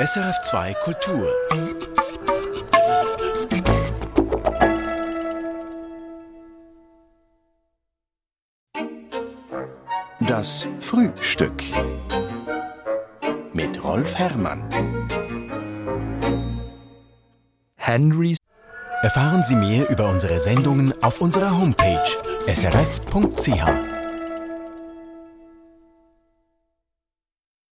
SRF2 Kultur. Das Frühstück mit Rolf Herrmann. Henry Erfahren Sie mehr über unsere Sendungen auf unserer Homepage srf.ch.